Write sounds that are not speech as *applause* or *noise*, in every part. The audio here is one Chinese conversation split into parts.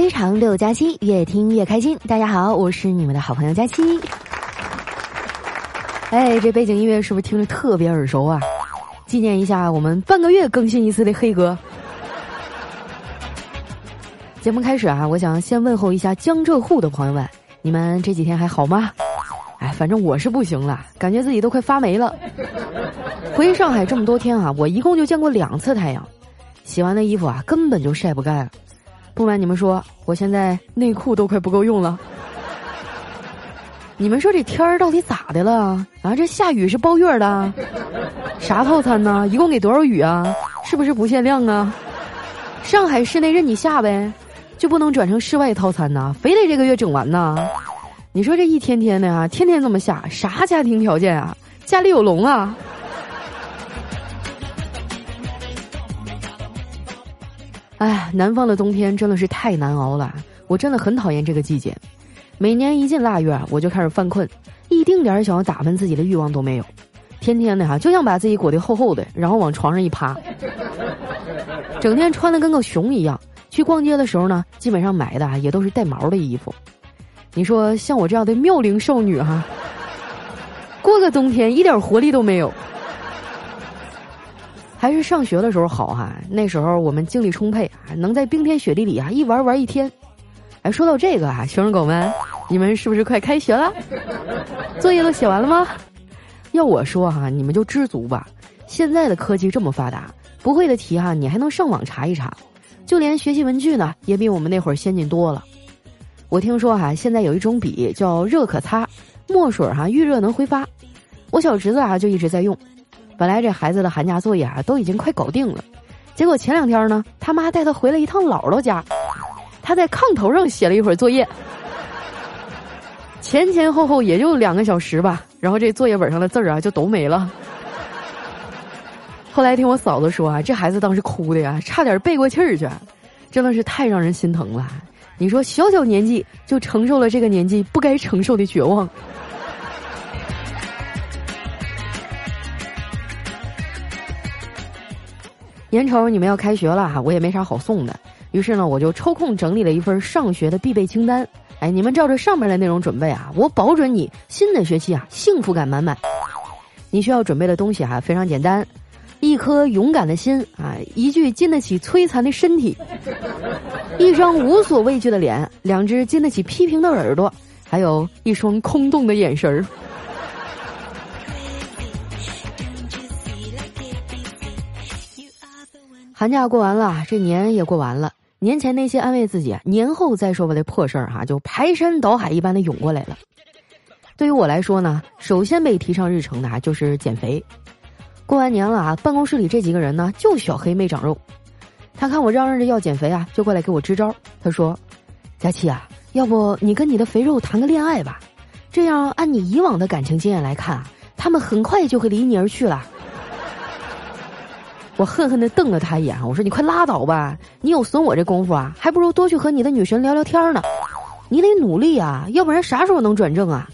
非常六加七，越听越开心。大家好，我是你们的好朋友佳期。哎，这背景音乐是不是听着特别耳熟啊？纪念一下我们半个月更新一次的黑哥。节目开始啊，我想先问候一下江浙沪的朋友们，你们这几天还好吗？哎，反正我是不行了，感觉自己都快发霉了。回上海这么多天啊，我一共就见过两次太阳，洗完的衣服啊根本就晒不干。不瞒你们说，我现在内裤都快不够用了。你们说这天儿到底咋的了？啊，这下雨是包月的？啥套餐呢？一共给多少雨啊？是不是不限量啊？上海市内任你下呗，就不能转成室外套餐呢？非得这个月整完呢？你说这一天天的啊，天天这么下，啥家庭条件啊？家里有龙啊？哎，南方的冬天真的是太难熬了，我真的很讨厌这个季节。每年一进腊月，我就开始犯困，一丁点儿想要打扮自己的欲望都没有。天天的哈，就想把自己裹得厚厚的，然后往床上一趴，整天穿的跟个熊一样。去逛街的时候呢，基本上买的也都是带毛的衣服。你说像我这样的妙龄少女哈，过个冬天一点活力都没有。还是上学的时候好哈，那时候我们精力充沛，能在冰天雪地里啊一玩玩一天。哎，说到这个啊，学生狗们，你们是不是快开学了？*laughs* 作业都写完了吗？要我说哈，你们就知足吧。现在的科技这么发达，不会的题哈，你还能上网查一查。就连学习文具呢，也比我们那会儿先进多了。我听说哈，现在有一种笔叫热可擦，墨水哈遇热能挥发。我小侄子啊就一直在用。本来这孩子的寒假作业啊都已经快搞定了，结果前两天呢，他妈带他回了一趟姥姥家，他在炕头上写了一会儿作业，前前后后也就两个小时吧，然后这作业本上的字儿啊就都没了。后来听我嫂子说啊，这孩子当时哭的呀，差点背过气儿去，真的是太让人心疼了。你说小小年纪就承受了这个年纪不该承受的绝望。眼瞅你们要开学了哈，我也没啥好送的，于是呢，我就抽空整理了一份上学的必备清单。哎，你们照着上面的内容准备啊，我保准你新的学期啊幸福感满满。你需要准备的东西哈非常简单：一颗勇敢的心啊，一具经得起摧残的身体，一张无所畏惧的脸，两只经得起批评的耳朵，还有一双空洞的眼神儿。寒假过完了，这年也过完了。年前那些安慰自己年后再说吧的破事儿哈，就排山倒海一般的涌过来了。对于我来说呢，首先被提上日程的啊就是减肥。过完年了啊，办公室里这几个人呢，就小黑没长肉。他看我嚷嚷着要减肥啊，就过来给我支招。他说：“佳琪啊，要不你跟你的肥肉谈个恋爱吧？这样按你以往的感情经验来看啊，他们很快就会离你而去了。”我恨恨地瞪了他一眼，我说：“你快拉倒吧！你有损我这功夫啊，还不如多去和你的女神聊聊天呢。你得努力啊，要不然啥时候能转正啊？”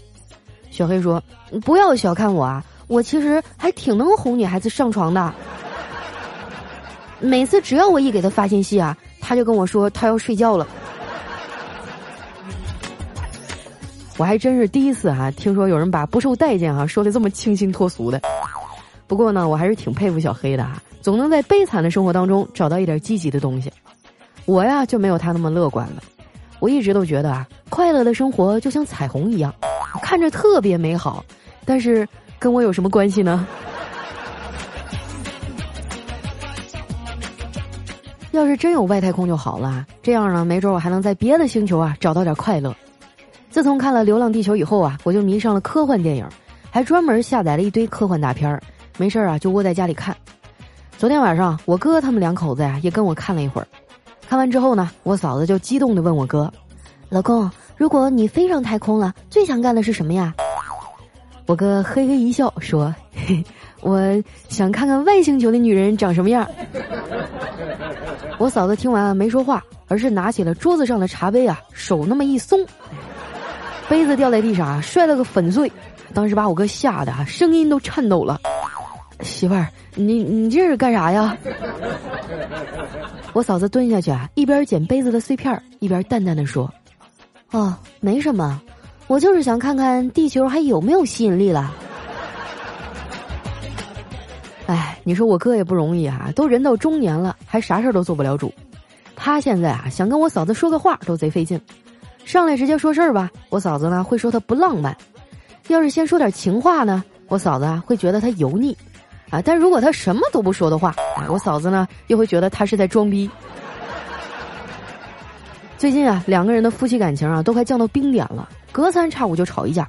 小黑说：“不要小看我啊，我其实还挺能哄女孩子上床的。每次只要我一给他发信息啊，他就跟我说他要睡觉了。我还真是第一次哈，听说有人把不受待见哈说的这么清新脱俗的。不过呢，我还是挺佩服小黑的哈。”总能在悲惨的生活当中找到一点积极的东西，我呀就没有他那么乐观了。我一直都觉得啊，快乐的生活就像彩虹一样，看着特别美好，但是跟我有什么关系呢？*laughs* 要是真有外太空就好了，这样呢，没准我还能在别的星球啊找到点快乐。自从看了《流浪地球》以后啊，我就迷上了科幻电影，还专门下载了一堆科幻大片儿，没事儿啊就窝在家里看。昨天晚上，我哥他们两口子呀也跟我看了一会儿。看完之后呢，我嫂子就激动的问我哥：“老公，如果你飞上太空了，最想干的是什么呀？”我哥嘿嘿一笑说：“嘿，*laughs* 我想看看外星球的女人长什么样。”我嫂子听完没说话，而是拿起了桌子上的茶杯啊，手那么一松，杯子掉在地上啊，摔了个粉碎。当时把我哥吓得啊，声音都颤抖了。媳妇儿。你你这是干啥呀？我嫂子蹲下去啊，一边捡杯子的碎片，一边淡淡的说：“哦，没什么，我就是想看看地球还有没有吸引力了。”哎，你说我哥也不容易啊，都人到中年了，还啥事儿都做不了主。他现在啊，想跟我嫂子说个话都贼费劲。上来直接说事儿吧，我嫂子呢会说他不浪漫；要是先说点情话呢，我嫂子啊会觉得他油腻。啊，但如果他什么都不说的话，啊，我嫂子呢又会觉得他是在装逼。*laughs* 最近啊，两个人的夫妻感情啊都快降到冰点了，隔三差五就吵一架。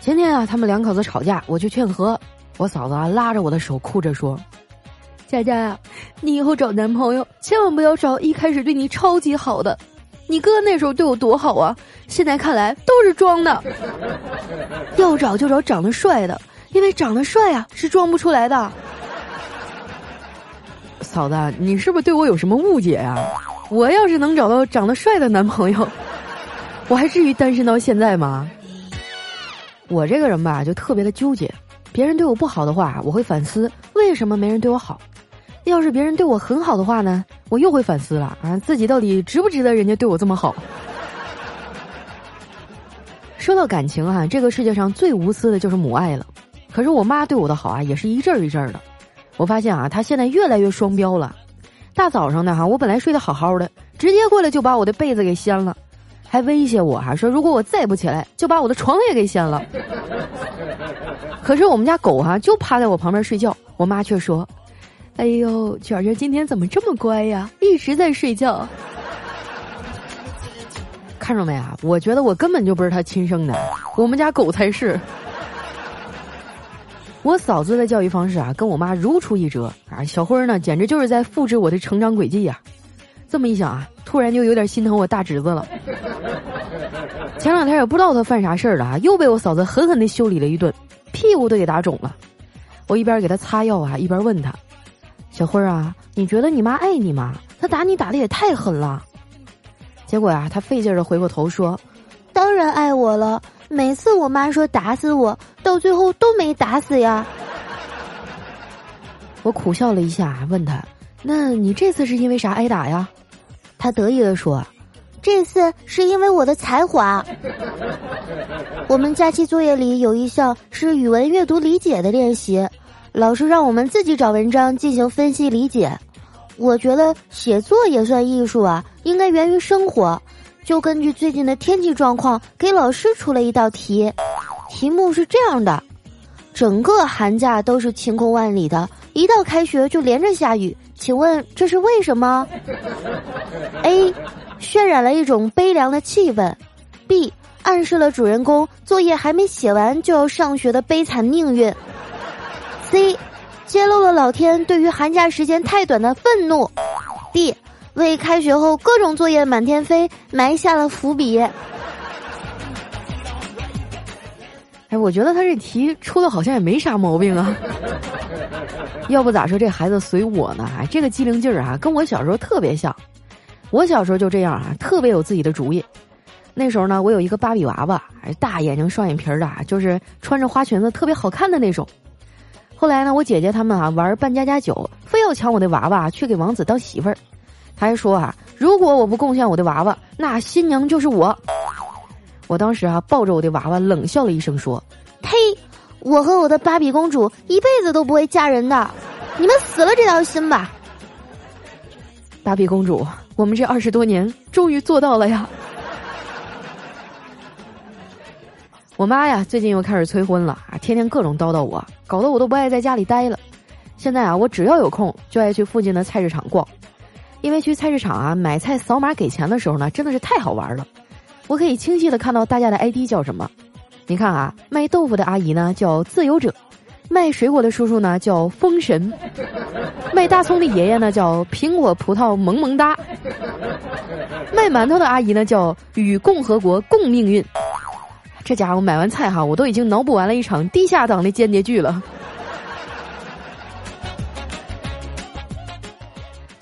前天啊，他们两口子吵架，我去劝和。我嫂子啊，拉着我的手，哭着说：“佳佳呀，你以后找男朋友千万不要找一开始对你超级好的。你哥那时候对我多好啊，现在看来都是装的。*laughs* 要找就找长得帅的，因为长得帅啊是装不出来的。”嫂子，你是不是对我有什么误解呀？我要是能找到长得帅的男朋友，我还至于单身到现在吗？我这个人吧，就特别的纠结。别人对我不好的话，我会反思为什么没人对我好；要是别人对我很好的话呢，我又会反思了啊，自己到底值不值得人家对我这么好？说到感情啊，这个世界上最无私的就是母爱了。可是我妈对我的好啊，也是一阵儿一阵儿的。我发现啊，她现在越来越双标了。大早上的哈，我本来睡得好好的，直接过来就把我的被子给掀了。还威胁我哈，说如果我再不起来，就把我的床也给掀了。可是我们家狗哈就趴在我旁边睡觉，我妈却说：“哎呦，卷卷今天怎么这么乖呀，一直在睡觉。”看着没啊？我觉得我根本就不是他亲生的，我们家狗才是。我嫂子的教育方式啊，跟我妈如出一辙啊。小辉呢，简直就是在复制我的成长轨迹呀。这么一想啊，突然就有点心疼我大侄子了。*laughs* 前两天也不知道他犯啥事儿了啊，又被我嫂子狠狠的修理了一顿，屁股都给打肿了。我一边给他擦药啊，一边问他：“小辉儿啊，你觉得你妈爱你吗？她打你打的也太狠了。”结果啊，他费劲的回过头说：“当然爱我了，每次我妈说打死我，到最后都没打死呀。”我苦笑了一下，问他：“那你这次是因为啥挨打呀？”他得意的说。这次是因为我的才华。我们假期作业里有一项是语文阅读理解的练习，老师让我们自己找文章进行分析理解。我觉得写作也算艺术啊，应该源于生活。就根据最近的天气状况，给老师出了一道题。题目是这样的：整个寒假都是晴空万里的，一到开学就连着下雨，请问这是为什么？A。渲染了一种悲凉的气氛，B 暗示了主人公作业还没写完就要上学的悲惨命运，C 揭露了老天对于寒假时间太短的愤怒，D 为开学后各种作业满天飞埋下了伏笔。哎，我觉得他这题出的好像也没啥毛病啊，*laughs* 要不咋说这孩子随我呢？这个机灵劲儿啊，跟我小时候特别像。我小时候就这样啊，特别有自己的主意。那时候呢，我有一个芭比娃娃，大眼睛、双眼皮的，就是穿着花裙子特别好看的那种。后来呢，我姐姐他们啊玩扮家家酒，非要抢我的娃娃去给王子当媳妇儿。他还说啊，如果我不贡献我的娃娃，那新娘就是我。我当时啊抱着我的娃娃冷笑了一声，说：“呸！我和我的芭比公主一辈子都不会嫁人的，你们死了这条心吧。”芭比公主。我们这二十多年终于做到了呀！我妈呀，最近又开始催婚了啊，天天各种叨叨我，搞得我都不爱在家里待了。现在啊，我只要有空就爱去附近的菜市场逛，因为去菜市场啊买菜扫码给钱的时候呢，真的是太好玩了。我可以清晰的看到大家的 ID 叫什么。你看啊，卖豆腐的阿姨呢叫自由者。卖水果的叔叔呢叫封神，卖大葱的爷爷呢叫苹果葡萄萌萌哒，卖馒头的阿姨呢叫与共和国共命运。这家伙买完菜哈，我都已经脑补完了一场地下党的间谍剧了。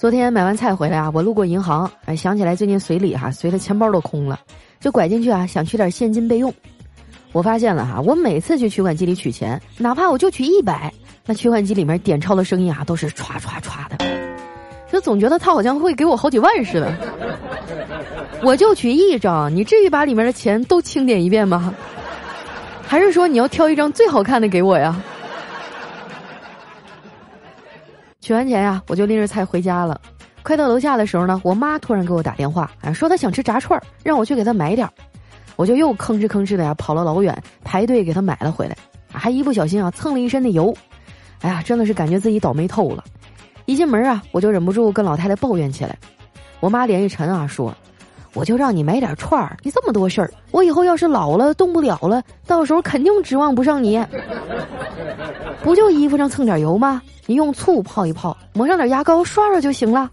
昨天买完菜回来啊，我路过银行，哎，想起来最近随礼哈，随的钱包都空了，就拐进去啊，想取点现金备用。我发现了哈，我每次去取款机里取钱，哪怕我就取一百，那取款机里面点钞的声音啊，都是歘歘歘的。就总觉得他好像会给我好几万似的。我就取一张，你至于把里面的钱都清点一遍吗？还是说你要挑一张最好看的给我呀？取完钱呀，我就拎着菜回家了。快到楼下的时候呢，我妈突然给我打电话，啊，说她想吃炸串儿，让我去给她买点儿。我就又吭哧吭哧的呀，跑了老远排队给她买了回来，还一不小心啊蹭了一身的油。哎呀，真的是感觉自己倒霉透了。一进门啊，我就忍不住跟老太太抱怨起来。我妈脸一沉啊，说：“我就让你买点串儿，你这么多事儿，我以后要是老了动不了了，到时候肯定指望不上你。不就衣服上蹭点油吗？你用醋泡一泡，抹上点牙膏刷刷就行了。”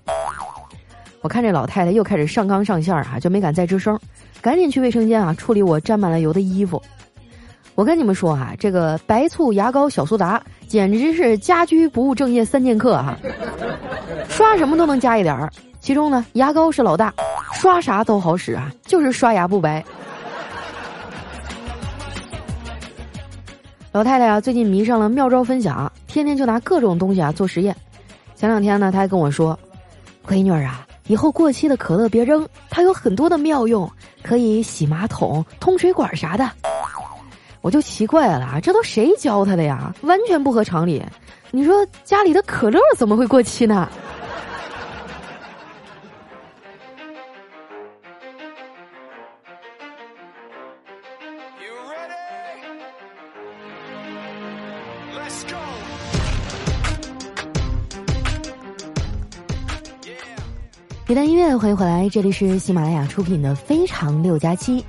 我看这老太太又开始上纲上线啊，就没敢再吱声，赶紧去卫生间啊处理我沾满了油的衣服。我跟你们说啊，这个白醋、牙膏、小苏打，简直是家居不务正业三剑客哈！刷什么都能加一点儿，其中呢，牙膏是老大，刷啥都好使啊，就是刷牙不白。老太太啊，最近迷上了妙招分享，天天就拿各种东西啊做实验。前两天呢，她还跟我说：“闺女儿啊，以后过期的可乐别扔，它有很多的妙用，可以洗马桶、通水管啥的。”我就奇怪了，这都谁教他的呀？完全不合常理。你说家里的可乐怎么会过期呢？一段音乐，欢迎回来，这里是喜马拉雅出品的《非常六加七》。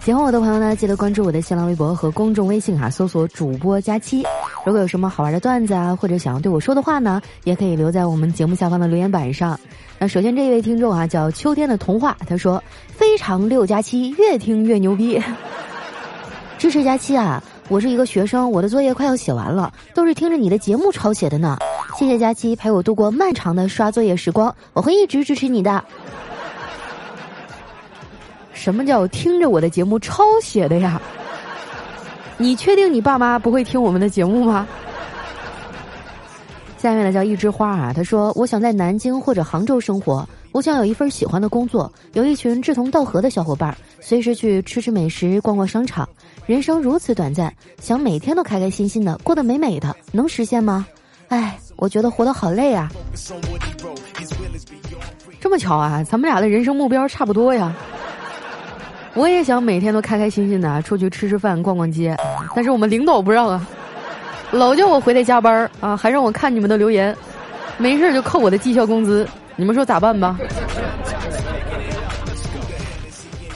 喜欢我的朋友呢，记得关注我的新浪微博和公众微信哈，搜索主播佳期。如果有什么好玩的段子啊，或者想要对我说的话呢，也可以留在我们节目下方的留言板上。那首先这一位听众啊，叫秋天的童话，他说非常六加七，越听越牛逼。支持佳期啊，我是一个学生，我的作业快要写完了，都是听着你的节目抄写的呢。谢谢佳期陪我度过漫长的刷作业时光，我会一直支持你的。什么叫听着我的节目抄写的呀？你确定你爸妈不会听我们的节目吗？下面呢叫一枝花啊，他说：“我想在南京或者杭州生活，我想有一份喜欢的工作，有一群志同道合的小伙伴，随时去吃吃美食、逛逛商场。人生如此短暂，想每天都开开心心的过得美美的，能实现吗？哎，我觉得活得好累啊！这么巧啊，咱们俩的人生目标差不多呀。”我也想每天都开开心心的出去吃吃饭、逛逛街，但是我们领导不让啊，老叫我回来加班儿啊，还让我看你们的留言，没事就扣我的绩效工资，你们说咋办吧？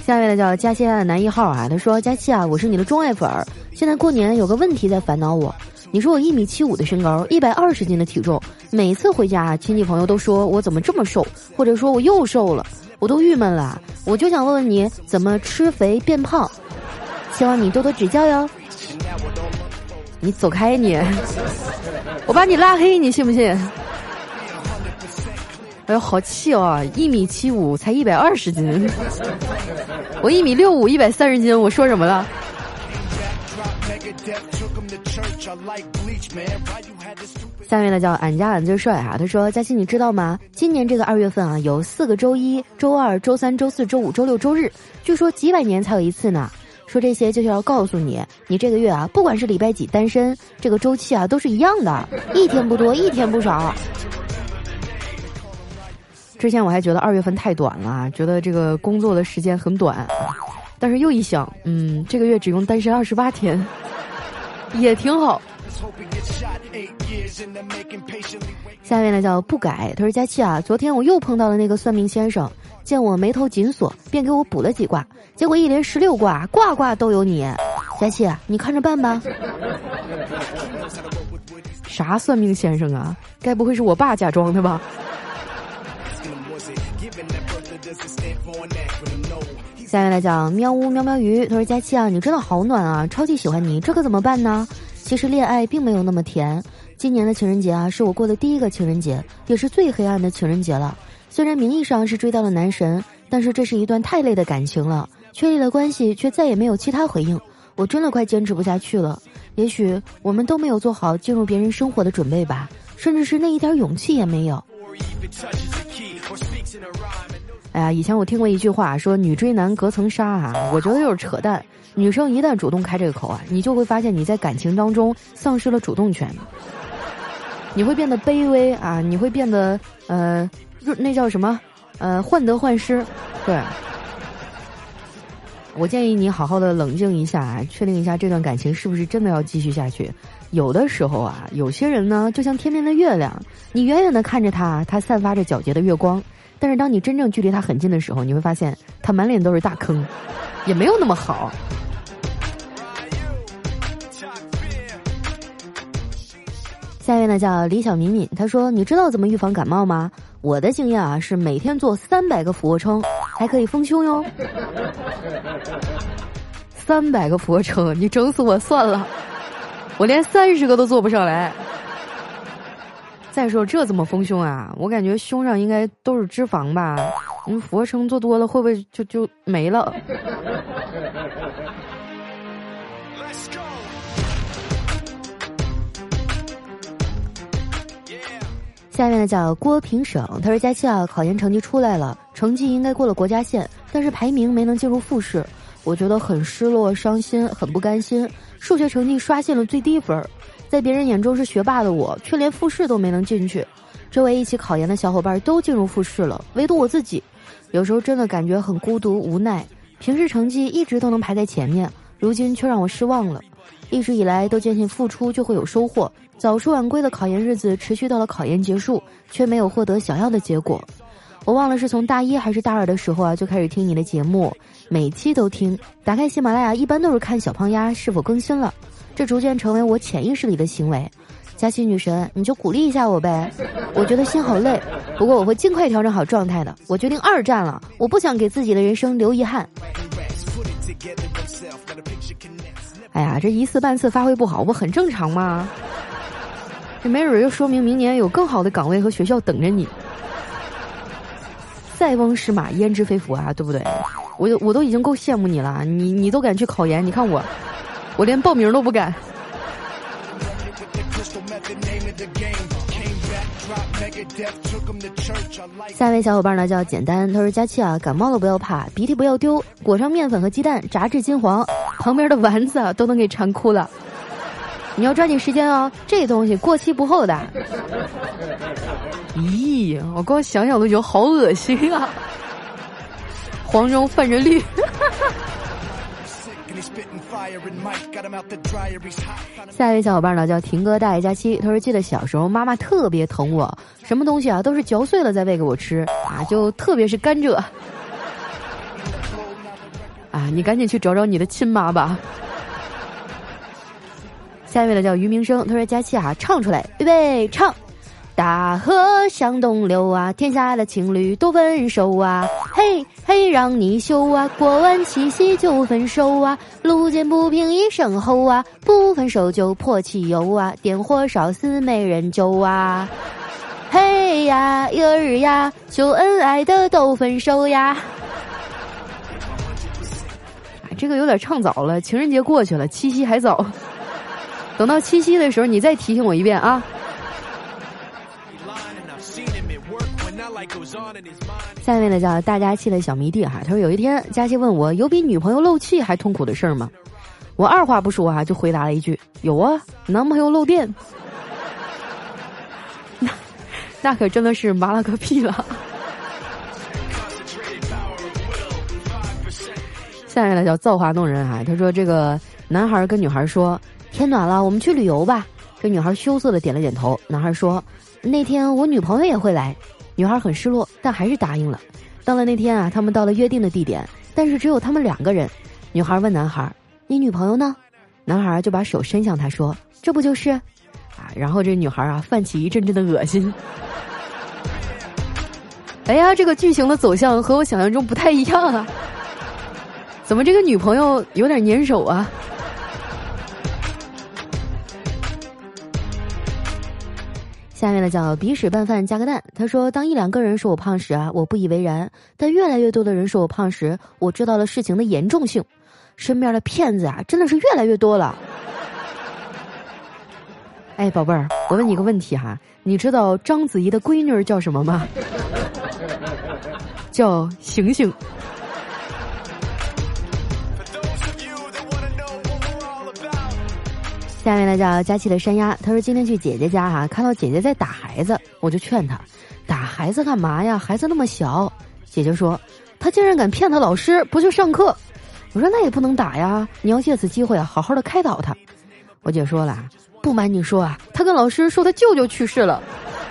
下面的叫佳期的男一号啊，他说：“佳期啊，我是你的钟爱粉儿，现在过年有个问题在烦恼我，你说我一米七五的身高，一百二十斤的体重，每次回家亲戚朋友都说我怎么这么瘦，或者说我又瘦了。”我都郁闷了，我就想问问你怎么吃肥变胖，希望你多多指教哟。你走开你，*laughs* 我把你拉黑，你信不信？*laughs* 哎呦，好气哦！一米七五才一百二十斤，*laughs* 我一米六五一百三十斤，我说什么了？下面呢叫俺家俺最帅啊！他说：“佳欣，你知道吗？今年这个二月份啊，有四个周一、周二、周三、周四周五、周六、周日，据说几百年才有一次呢。说这些就是要告诉你，你这个月啊，不管是礼拜几单身，这个周期啊都是一样的，一天不多，一天不少。之前我还觉得二月份太短了，觉得这个工作的时间很短，但是又一想，嗯，这个月只用单身二十八天，也挺好。”下面呢叫不改，他说佳期啊，昨天我又碰到了那个算命先生，见我眉头紧锁，便给我卜了几卦，结果一连十六卦，卦卦都有你，佳期啊，你看着办吧。啥算命先生啊？该不会是我爸假装的吧？下面来讲喵呜喵喵鱼，他说佳期啊，你真的好暖啊，超级喜欢你，这可怎么办呢？其实恋爱并没有那么甜。今年的情人节啊，是我过的第一个情人节，也是最黑暗的情人节了。虽然名义上是追到了男神，但是这是一段太累的感情了，确立了关系却再也没有其他回应，我真的快坚持不下去了。也许我们都没有做好进入别人生活的准备吧，甚至是那一点勇气也没有。哎呀，以前我听过一句话，说女追男隔层纱啊，我觉得就是扯淡。女生一旦主动开这个口啊，你就会发现你在感情当中丧失了主动权，你会变得卑微啊，你会变得呃，那叫什么呃，患得患失。对，我建议你好好的冷静一下，确定一下这段感情是不是真的要继续下去。有的时候啊，有些人呢，就像天边的月亮，你远远的看着他，他散发着皎洁的月光，但是当你真正距离他很近的时候，你会发现他满脸都是大坑，也没有那么好。下一位呢叫李小敏敏，她说：“你知道怎么预防感冒吗？我的经验啊是每天做三百个俯卧撑，还可以丰胸哟。三百个俯卧撑，你整死我算了，我连三十个都做不上来。再说这怎么丰胸啊？我感觉胸上应该都是脂肪吧？你俯卧撑做多了会不会就就没了？”下面呢叫郭平省，他说：“佳期啊，考研成绩出来了，成绩应该过了国家线，但是排名没能进入复试，我觉得很失落、伤心，很不甘心。数学成绩刷新了最低分，在别人眼中是学霸的我，却连复试都没能进去。周围一起考研的小伙伴都进入复试了，唯独我自己，有时候真的感觉很孤独、无奈。平时成绩一直都能排在前面，如今却让我失望了。”一直以来都坚信付出就会有收获，早出晚归的考研日子持续到了考研结束，却没有获得想要的结果。我忘了是从大一还是大二的时候啊就开始听你的节目，每期都听。打开喜马拉雅一般都是看小胖丫是否更新了，这逐渐成为我潜意识里的行为。佳琪女神，你就鼓励一下我呗，我觉得心好累，不过我会尽快调整好状态的。我决定二战了，我不想给自己的人生留遗憾。哎呀，这一次半次发挥不好，不很正常吗？这没准儿又说明明年有更好的岗位和学校等着你。塞翁失马，焉知非福啊，对不对？我我都已经够羡慕你了，你你都敢去考研，你看我，我连报名都不敢。下一位小伙伴呢叫简单，他说：“佳期啊，感冒了不要怕，鼻涕不要丢，裹上面粉和鸡蛋，炸至金黄，旁边的丸子啊都能给馋哭了。你要抓紧时间哦，这东西过期不候的。咦，我光想想都觉得好恶心啊！黄中泛着绿。”下一位小伙伴呢叫婷哥大爷佳期，他说记得小时候妈妈特别疼我，什么东西啊都是嚼碎了再喂给我吃啊，就特别是甘蔗。*laughs* 啊，你赶紧去找找你的亲妈吧。*laughs* 下一位呢叫于明生，他说佳期啊唱出来，预备唱。大河向东流啊，天下的情侣都分手啊！嘿嘿，让你休啊，过完七夕就分手啊！路见不平一声吼啊，不分手就泼汽油啊，点火烧死没人救啊！嘿呀，一儿呀，秀恩爱的都分手呀！这个有点唱早了，情人节过去了，七夕还早，等到七夕的时候你再提醒我一遍啊！下面呢叫大家气的小迷弟哈，他说有一天佳琪问我有比女朋友漏气还痛苦的事儿吗？我二话不说啊就回答了一句有啊，男朋友漏电。*laughs* 那那可真的是麻了个屁了。下面呢叫造化弄人哈，他说这个男孩跟女孩说天暖了，我们去旅游吧。这女孩羞涩的点了点头。男孩说那天我女朋友也会来。女孩很失落，但还是答应了。到了那天啊，他们到了约定的地点，但是只有他们两个人。女孩问男孩：“你女朋友呢？”男孩就把手伸向她说：“这不就是？”啊，然后这女孩啊泛起一阵阵的恶心。哎呀，这个剧情的走向和我想象中不太一样啊！怎么这个女朋友有点粘手啊？下面呢叫鼻屎拌饭加个蛋。他说：“当一两个人说我胖时啊，我不以为然；但越来越多的人说我胖时，我知道了事情的严重性。身边的骗子啊，真的是越来越多了。哎，宝贝儿，我问你个问题哈，你知道章子怡的闺女叫什么吗？*laughs* 叫醒醒。下面呢叫佳琪的山鸭，他说今天去姐姐家哈，看到姐姐在打孩子，我就劝她，打孩子干嘛呀？孩子那么小。姐姐说，他竟然敢骗他老师，不去上课。我说那也不能打呀，你要借此机会啊，好好的开导他。我姐说了，不瞒你说啊，他跟老师说他舅舅去世了，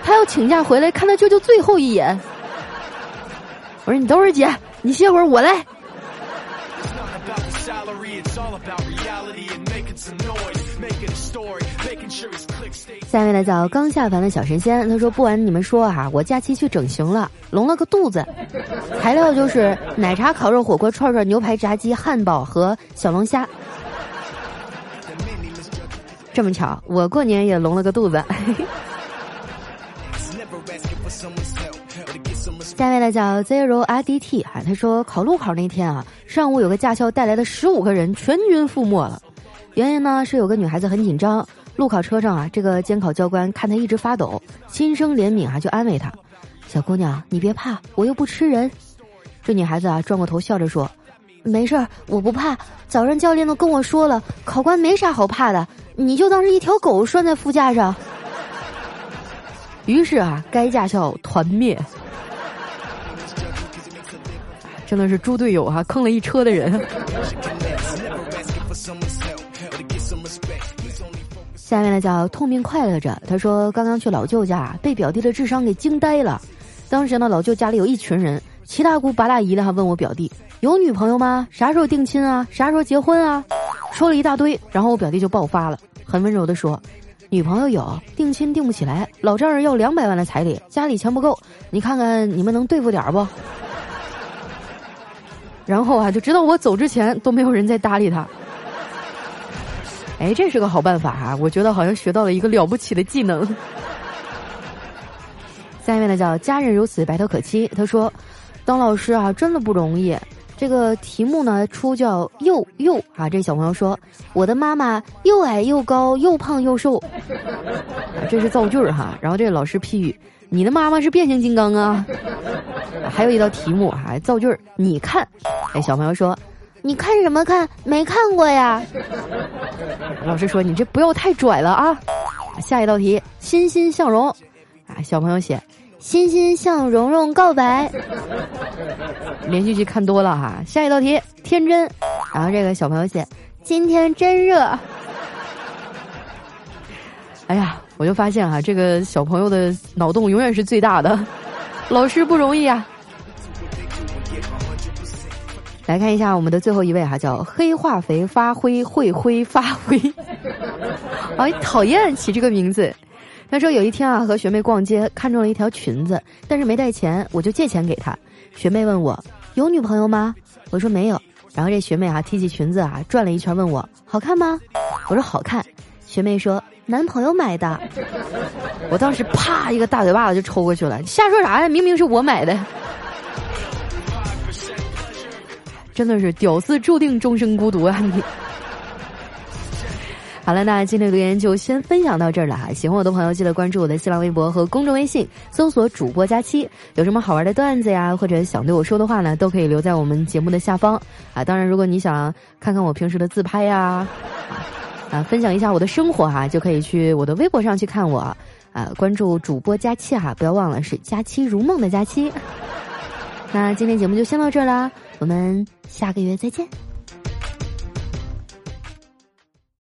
他要请假回来看他舅舅最后一眼。我说你等会儿姐，你歇会儿，我来。下面呢叫刚下凡的小神仙，他说不瞒你们说哈，我假期去整形了，隆了个肚子，材料就是奶茶、烤肉、火锅、串串、牛排、炸鸡、汉堡和小龙虾。这么巧，我过年也隆了个肚子。*laughs* 下面呢叫 Zero R D T 哈，他说考路考那天啊，上午有个驾校带来的十五个人全军覆没了，原因呢是有个女孩子很紧张。路考车上啊，这个监考教官看她一直发抖，心生怜悯啊，就安慰她：“小姑娘，你别怕，我又不吃人。”这女孩子啊，转过头笑着说：“没事儿，我不怕。早上教练都跟我说了，考官没啥好怕的，你就当是一条狗拴在副驾上。”于是啊，该驾校团灭，*laughs* 真的是猪队友啊，坑了一车的人。下面呢叫痛并快乐着。他说刚刚去老舅家，被表弟的智商给惊呆了。当时呢，老舅家里有一群人，七大姑八大姨的，还问我表弟有女朋友吗？啥时候定亲啊？啥时候结婚啊？说了一大堆，然后我表弟就爆发了，很温柔的说：“女朋友有，定亲定不起来，老丈人要两百万的彩礼，家里钱不够，你看看你们能对付点儿不？” *laughs* 然后啊，就直到我走之前，都没有人再搭理他。哎，这是个好办法哈！我觉得好像学到了一个了不起的技能。*laughs* 下面呢叫家人如此白头可期。他说，当老师啊真的不容易。这个题目呢出叫又又啊，这小朋友说我的妈妈又矮又高又胖又瘦，这是造句儿哈。然后这个老师批语，你的妈妈是变形金刚啊。还有一道题目啊，造句儿，你看，哎，小朋友说。你看什么看？没看过呀。*laughs* 老师说：“你这不要太拽了啊。”下一道题，欣欣向荣啊，小朋友写：“欣欣向蓉蓉告白。”连续剧看多了哈。下一道题，天真，然后这个小朋友写：“今天真热。”哎呀，我就发现哈，这个小朋友的脑洞永远是最大的，老师不容易啊。来看一下我们的最后一位哈，叫黑化肥发灰会灰发灰，*laughs* 哎，讨厌起这个名字。他说有一天啊，和学妹逛街，看中了一条裙子，但是没带钱，我就借钱给她。学妹问我有女朋友吗？我说没有。然后这学妹啊，提起裙子啊，转了一圈，问我好看吗？我说好看。学妹说男朋友买的。我当时啪一个大嘴巴子就抽过去了，瞎说啥呀？明明是我买的。真的是屌丝注定终生孤独啊！你 *laughs* 好了，那今天留言就先分享到这儿了哈。喜欢我的朋友，记得关注我的新浪微博和公众微信，搜索主播佳期。有什么好玩的段子呀，或者想对我说的话呢，都可以留在我们节目的下方啊。当然，如果你想看看我平时的自拍呀，*laughs* 啊，分享一下我的生活哈，就可以去我的微博上去看我啊。关注主播佳期哈，不要忘了是佳期如梦的佳期。那今天节目就先到这儿啦。我们下个月再见。